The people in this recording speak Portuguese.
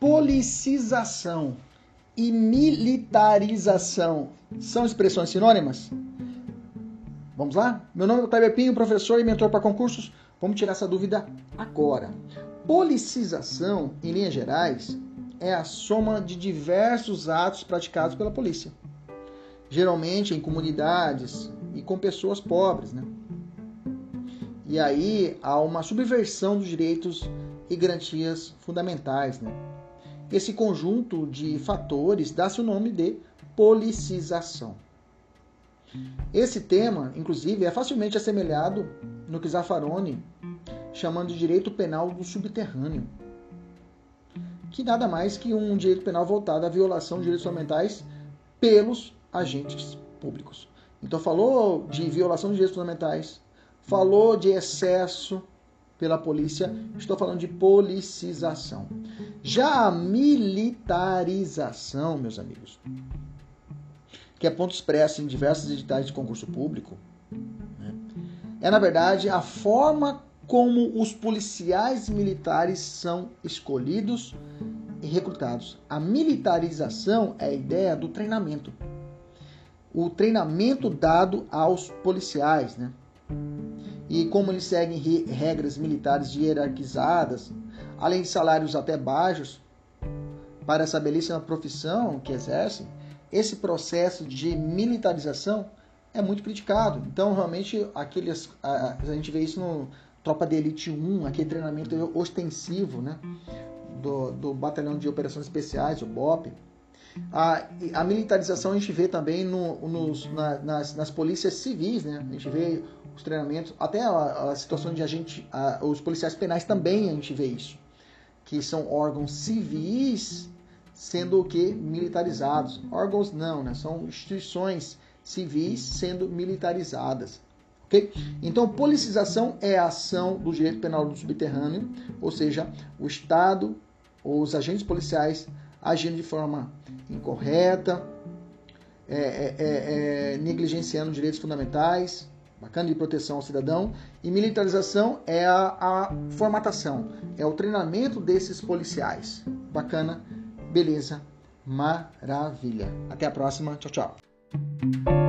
Policização e militarização são expressões sinônimas? Vamos lá? Meu nome é Kleber Pinho, professor e mentor para concursos. Vamos tirar essa dúvida agora. Policização, em linhas gerais, é a soma de diversos atos praticados pela polícia, geralmente em comunidades e com pessoas pobres, né? E aí há uma subversão dos direitos e garantias fundamentais, né? Esse conjunto de fatores dá-se o nome de policização. Esse tema, inclusive, é facilmente assemelhado no que Zaffaroni chamando de direito penal do subterrâneo, que nada mais que um direito penal voltado à violação de direitos fundamentais pelos agentes públicos. Então falou de violação de direitos fundamentais, falou de excesso pela polícia, estou falando de policização. Já a militarização, meus amigos, que é ponto expresso em diversos editais de concurso público, né, é na verdade a forma como os policiais militares são escolhidos e recrutados. A militarização é a ideia do treinamento. O treinamento dado aos policiais, né? E como eles seguem regras militares hierarquizadas, além de salários até baixos, para essa belíssima profissão que exercem, esse processo de militarização é muito criticado. Então, realmente, aqueles, a, a gente vê isso no Tropa de Elite 1, aquele treinamento ostensivo né, do, do Batalhão de Operações Especiais, o BOP. A, a militarização a gente vê também no, nos, na, nas, nas polícias civis, né? A gente vê os treinamentos, até a, a situação de agente, a, os policiais penais também a gente vê isso, que são órgãos civis sendo o que militarizados. Órgãos não, né? São instituições civis sendo militarizadas. Okay? Então, policização é a ação do direito penal do subterrâneo, ou seja, o Estado os agentes policiais agindo de forma incorreta, é, é, é, é negligenciando direitos fundamentais, bacana de proteção ao cidadão, e militarização é a, a formatação, é o treinamento desses policiais. Bacana Beleza, maravilha. Até a próxima. Tchau, tchau.